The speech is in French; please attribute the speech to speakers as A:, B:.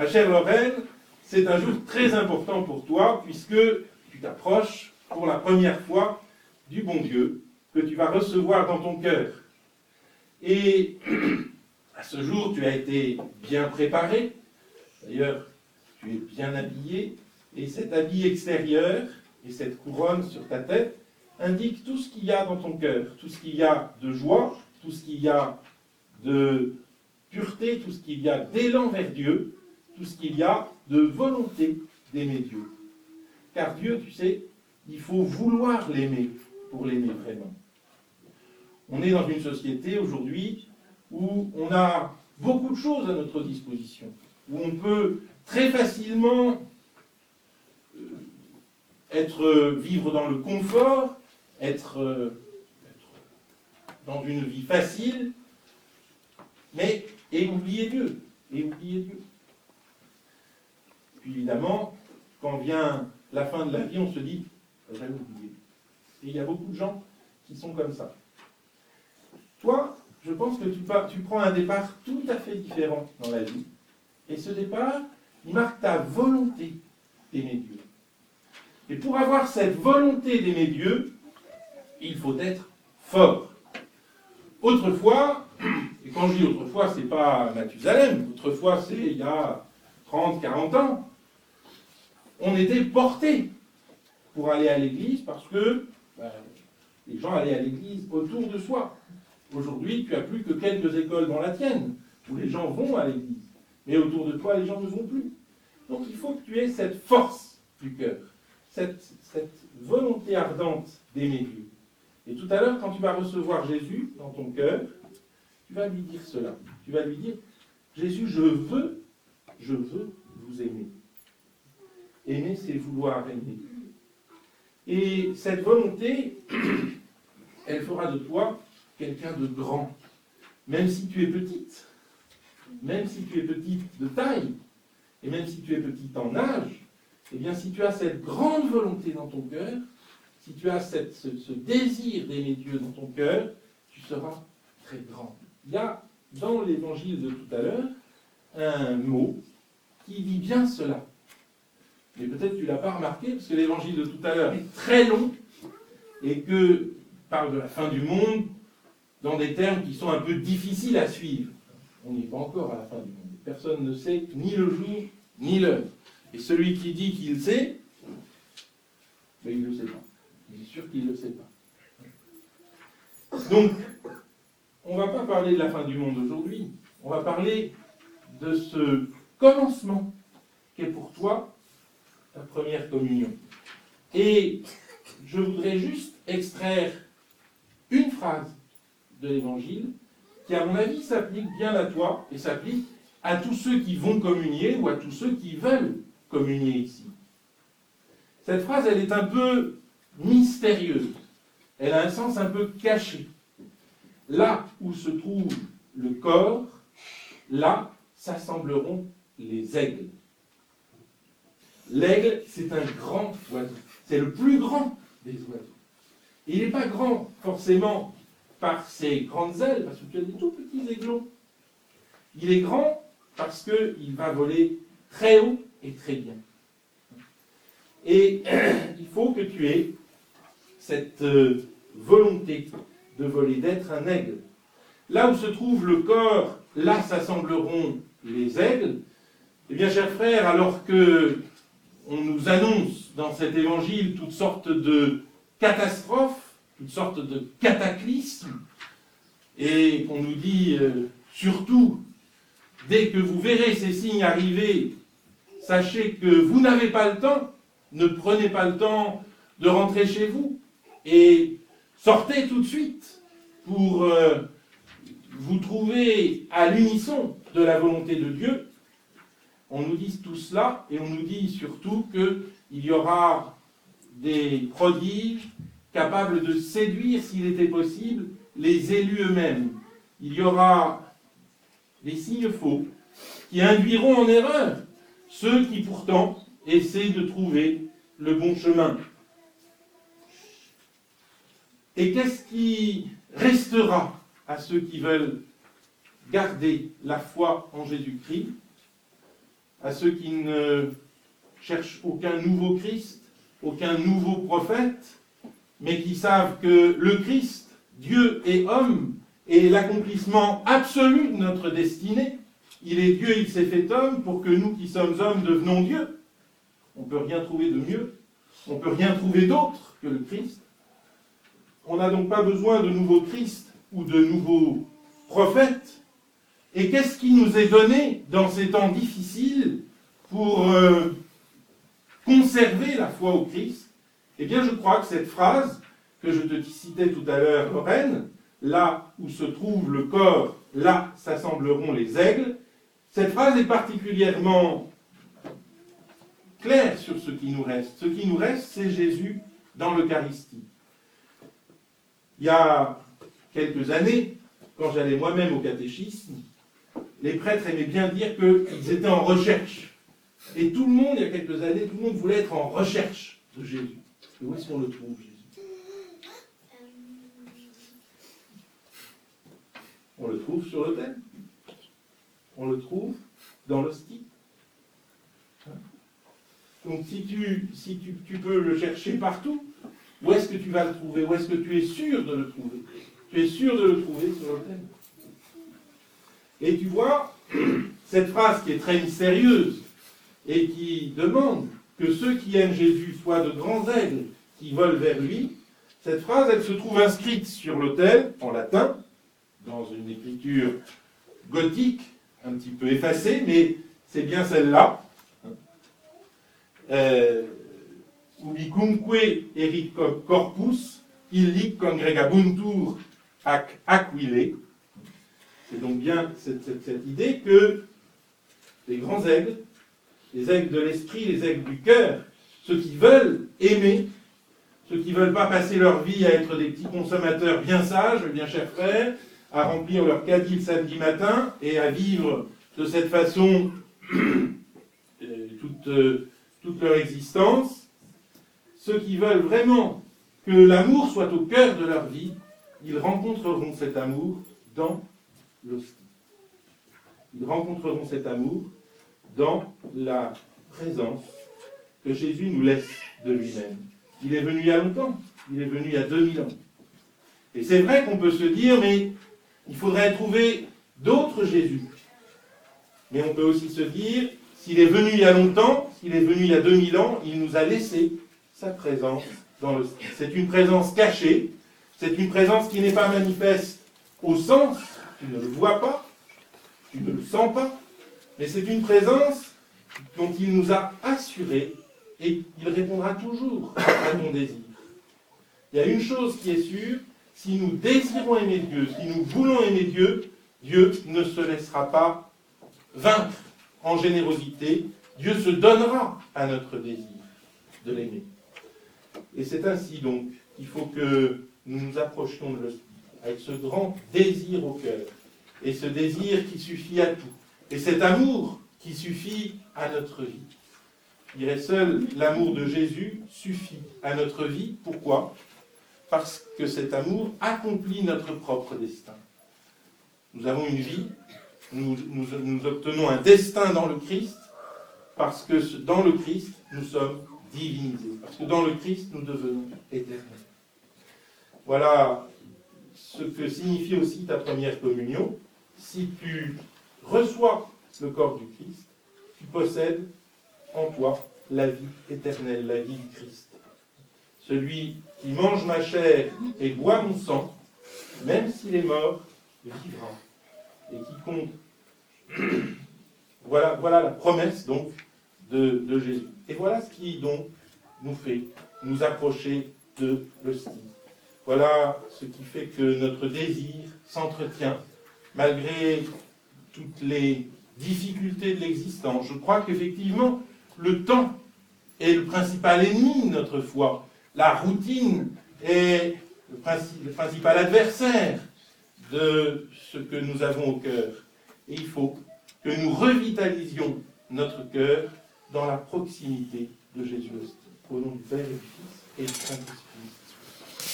A: Ma chère Lorraine, c'est un jour très important pour toi puisque tu t'approches pour la première fois du bon Dieu que tu vas recevoir dans ton cœur. Et à ce jour, tu as été bien préparé. D'ailleurs, tu es bien habillé. Et cet habit extérieur et cette couronne sur ta tête indiquent tout ce qu'il y a dans ton cœur, tout ce qu'il y a de joie, tout ce qu'il y a de pureté, tout ce qu'il y a d'élan vers Dieu, tout ce qu'il y a de volonté d'aimer Dieu. Car Dieu, tu sais, il faut vouloir l'aimer pour l'aimer vraiment. On est dans une société aujourd'hui où on a beaucoup de choses à notre disposition, où on peut très facilement euh, être vivre dans le confort, être, euh, être dans une vie facile, mais et oublier Dieu, et oublier Dieu. Puis évidemment, quand vient la fin de la vie, on se dit, j'avais oublié. Et il y a beaucoup de gens qui sont comme ça. Toi, je pense que tu, prends un départ tout à fait différent dans la vie. Et ce départ, il marque ta volonté d'aimer Dieu. Et pour avoir cette volonté d'aimer Dieu, il faut être fort. Autrefois, et quand je dis autrefois, c'est pas Mathusalem, autrefois c'est il y a 30, 40 ans, on était porté pour aller à l'église parce que ben, les gens allaient à l'église autour de soi. Aujourd'hui, tu n'as plus que quelques écoles dans la tienne où les gens vont à l'église. Mais autour de toi, les gens ne vont plus. Donc il faut que tu aies cette force du cœur, cette volonté ardente d'aimer Dieu. Et tout à l'heure, quand tu vas recevoir Jésus dans ton cœur, tu vas lui dire cela. Tu vas lui dire, Jésus, je veux, je veux vous aimer. Aimer, c'est vouloir aimer. Et cette volonté, elle fera de toi quelqu'un de grand. Même si tu es petite, même si tu es petite de taille, et même si tu es petite en âge, eh bien si tu as cette grande volonté dans ton cœur, si tu as cette, ce, ce, désir d'aimer Dieu dans ton cœur, tu seras très grand. Il y a dans l'évangile de tout à l'heure un mot qui dit bien cela. Mais peut-être tu ne l'as pas remarqué, parce que l'évangile de tout à l'heure est très long et que parle de la fin du monde dans des termes qui sont un peu difficiles à suivre. On n'est pas encore à la fin du monde. Personne ne sait ni le jour ni l'heure. Et celui qui dit qu'il sait, mais il ne le sait pas. Il est sûr qu'il ne le sait pas. Donc, on ne va pas parler de la fin du monde aujourd'hui. On va parler de ce commencement qu'est pour toi ta première communion. Et je voudrais juste extraire une phrase de l'évangile qui, à mon avis, s'applique bien à toi et s'applique à tous ceux qui vont communier ou à tous ceux qui veulent communier ici. Cette phrase, elle est un peu mystérieuse. Elle a un sens un peu caché. Là où se trouve le corps, là s'assembleront les aigles. L'aigle, c'est un grand oiseau. C'est le plus grand des oiseaux. Il n'est pas grand forcément par ses grandes ailes, parce que tu as des tout petits aiglons. Il est grand parce qu'il va voler très haut et très bien. Et il faut que tu aies cette euh, volonté de voler, d'être un aigle. Là où se trouve le corps, là s'assembleront les aigles. Eh bien, chers frères, alors que on nous annonce dans cet évangile toutes sortes de catastrophes, toutes sortes de cataclysmes, et qu'on nous dit euh, surtout, dès que vous verrez ces signes arriver, sachez que vous n'avez pas le temps, ne prenez pas le temps de rentrer chez vous, et sortez tout de suite pour euh, vous trouver à l'unisson de la volonté de Dieu. On nous dit tout cela et on nous dit surtout qu'il y aura des prodiges capables de séduire, s'il était possible, les élus eux-mêmes. Il y aura des signes faux qui induiront en erreur ceux qui pourtant essaient de trouver le bon chemin. Et qu'est-ce qui restera à ceux qui veulent garder la foi en Jésus-Christ? À ceux qui ne cherchent aucun nouveau Christ, aucun nouveau prophète, mais qui savent que le Christ, Dieu et homme, est l'accomplissement absolu de notre destinée. Il est Dieu, il s'est fait homme pour que nous qui sommes hommes devenons Dieu. On ne peut rien trouver de mieux, on ne peut rien trouver d'autre que le Christ. On n'a donc pas besoin de nouveaux Christ ou de nouveaux prophètes. Et qu'est-ce qui nous est donné dans ces temps difficiles pour euh, conserver la foi au Christ? Eh bien, je crois que cette phrase que je te citais tout à l'heure, Lorraine, là où se trouve le corps, là s'assembleront les aigles, cette phrase est particulièrement claire sur ce qui nous reste. Ce qui nous reste, c'est Jésus dans l'Eucharistie. Il y a quelques années, quand j'allais moi-même au catéchisme, les prêtres aimaient bien dire qu'ils étaient en recherche. Et tout le monde, il y a quelques années, tout le monde voulait être en recherche de Jésus. Où est-ce qu'on le trouve, Jésus? On le trouve sur l'autel. On le trouve dans l'hostie. Donc si, tu, si tu, tu, peux le chercher partout, où est-ce que tu vas le trouver? Où est-ce que tu es sûr de le trouver? Tu es sûr de le trouver sur l'autel. Et tu vois, cette phrase qui est très mystérieuse et qui demande que ceux qui aiment Jésus soient de grands aigles qui volent vers lui, cette phrase, elle se trouve inscrite sur l'autel en latin, dans une écriture gothique, un petit peu effacée, mais c'est bien celle-là. Euh, ubicumque erit corpus, illic congregabuntur ac aquile. C'est donc bien cette, idée que les grands aigles, les aigles de l'esprit, les aigles du cœur, ceux qui veulent aimer, ceux qui ne veulent pas passer leur vie à être des petits consommateurs bien sages, bien chers frères, à remplir leur caddie le samedi matin et à vivre de cette façon toute, toute leur existence, ceux qui veulent vraiment que l'amour soit au cœur de leur vie, ils rencontreront cet amour dans l'hostie. Ils rencontreront cet amour dans la présence que Jésus nous laisse de lui-même. Il est venu il y a longtemps, il est venu il y a 2000 ans. Et c'est vrai qu'on peut se dire, mais il faudrait trouver d'autres Jésus. Mais on peut aussi se dire, s'il est venu il y a longtemps, s'il est venu il y a 2000 ans, il nous a laissé sa présence dans le C'est une présence cachée, c'est une présence qui n'est pas manifeste au sens, tu ne le vois pas, tu ne le sens pas, mais c'est une présence dont il nous a assuré et il répondra toujours à ton désir. Il y a une chose qui est sûre, si nous désirons aimer Dieu, si nous voulons aimer Dieu, Dieu ne se laissera pas vaincre en générosité. Dieu se donnera à notre désir de l'aimer. Et c'est ainsi donc qu'il faut que nous nous approchions de l'hostie, avec ce grand désir au cœur, et ce désir qui suffit à tout, et cet amour qui suffit à notre vie. Je dirais seul l'amour de Jésus suffit à notre vie. Pourquoi? Parce que cet amour accomplit notre propre destin. Nous avons une vie, nous, nous, nous obtenons un destin dans le Christ, parce que dans le Christ, nous sommes divinisés. Parce que dans le Christ, nous devenons éternels. Voilà ce que signifie aussi ta première communion. Si tu reçois le corps du Christ, tu possèdes en toi la vie éternelle, la vie du Christ. Celui qui mange ma chair et boit mon sang, même s'il est mort, vivra. Et quiconque. voilà, voilà la promesse donc de, Jésus. Et voilà ce qui donc nous fait nous approcher de l'hostie. Voilà ce qui fait que notre désir s'entretient malgré toutes les difficultés de l'existence. Je crois qu'effectivement, le temps est le principal ennemi de notre foi. La routine est le, principal adversaire de ce que nous avons au cœur. Et il faut que nous revitalisions notre cœur dans la proximité de Jésus. Au nom du Père et du Fils et du Saint-Esprit.